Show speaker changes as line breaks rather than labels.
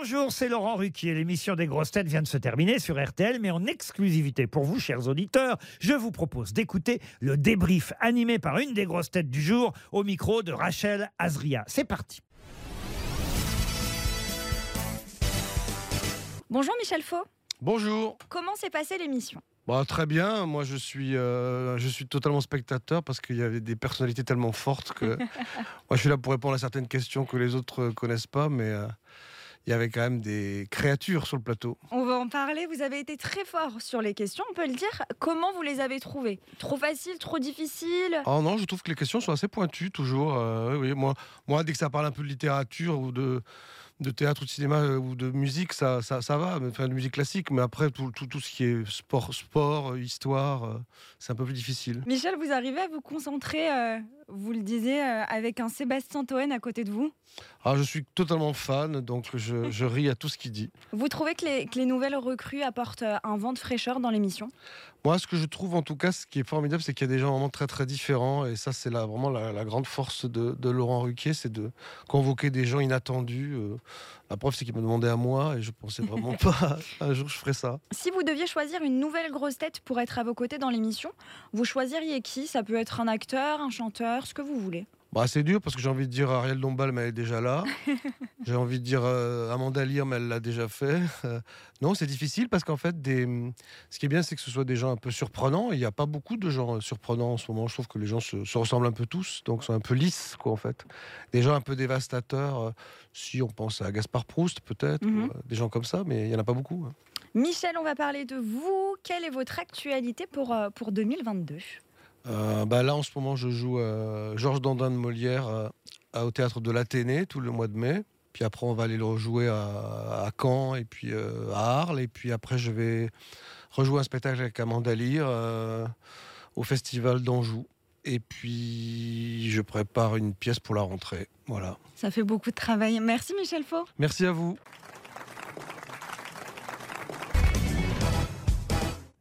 Bonjour, c'est Laurent Ruquier. L'émission des grosses têtes vient de se terminer sur RTL, mais en exclusivité pour vous, chers auditeurs, je vous propose d'écouter le débrief animé par une des grosses têtes du jour au micro de Rachel Azria. C'est parti.
Bonjour Michel Faux.
Bonjour.
Comment s'est passée l'émission?
Bah, très bien. Moi, je suis, euh, je suis totalement spectateur parce qu'il y avait des personnalités tellement fortes que moi, je suis là pour répondre à certaines questions que les autres connaissent pas, mais euh, il y avait quand même des créatures sur le plateau.
On va en parler. Vous avez été très fort sur les questions, on peut le dire. Comment vous les avez trouvées? Trop faciles, trop difficiles
Oh non, je trouve que les questions sont assez pointues toujours. Euh, oui, oui, moi, moi, dès que ça parle un peu de littérature ou de, de théâtre ou de cinéma euh, ou de musique, ça, ça, ça va, mais, enfin de musique classique. Mais après, tout, tout, tout ce qui est sport, sport euh, histoire, euh, c'est un peu plus difficile.
Michel, vous arrivez à vous concentrer, euh, vous le disiez, euh, avec un Sébastien Toen à côté de vous?
Alors, je suis totalement fan, donc je, je ris à tout ce qu'il dit.
Vous trouvez que les, que les nouvelles recrues apportent un vent de fraîcheur dans l'émission?
Moi, ce que je trouve en tout cas, ce qui est formidable, c'est qu'il y a des gens vraiment très très différents. Et ça, c'est vraiment la, la grande force de, de Laurent Ruquier, c'est de convoquer des gens inattendus. Euh, La preuve, c'est qu'il me demandait à moi et je pensais vraiment pas un jour je ferais ça.
Si vous deviez choisir une nouvelle grosse tête pour être à vos côtés dans l'émission, vous choisiriez qui? Ça peut être un acteur, un chanteur, ce que vous voulez.
Bah, c'est dur parce que j'ai envie de dire Ariel Dombal, mais elle est déjà là. j'ai envie de dire euh, Amanda Lear, mais elle l'a déjà fait. Euh, non, c'est difficile parce qu'en fait, des... ce qui est bien, c'est que ce soit des gens un peu surprenants. Il n'y a pas beaucoup de gens euh, surprenants en ce moment. Je trouve que les gens se, se ressemblent un peu tous, donc sont un peu lisses, quoi, en fait. Des gens un peu dévastateurs. euh, si on pense à Gaspard Proust, peut-être, euh, des gens comme ça, mais il n'y en a pas beaucoup. hein.
Michel, on va parler de vous. Quelle est votre actualité pour, pour 2022
Euh, bah là, en ce moment, je joue euh, Georges Dandin de Molière euh, au théâtre de l'Athénée tout le mois de mai. Puis après, on va aller le rejouer à, à Caen et puis euh, à Arles. Et puis après, je vais rejouer un spectacle avec Amanda Lear euh, au Festival d'Anjou. Et puis, je prépare une pièce pour la rentrée. Voilà.
Ça fait beaucoup de travail. Merci Michel Faux.
Merci à vous.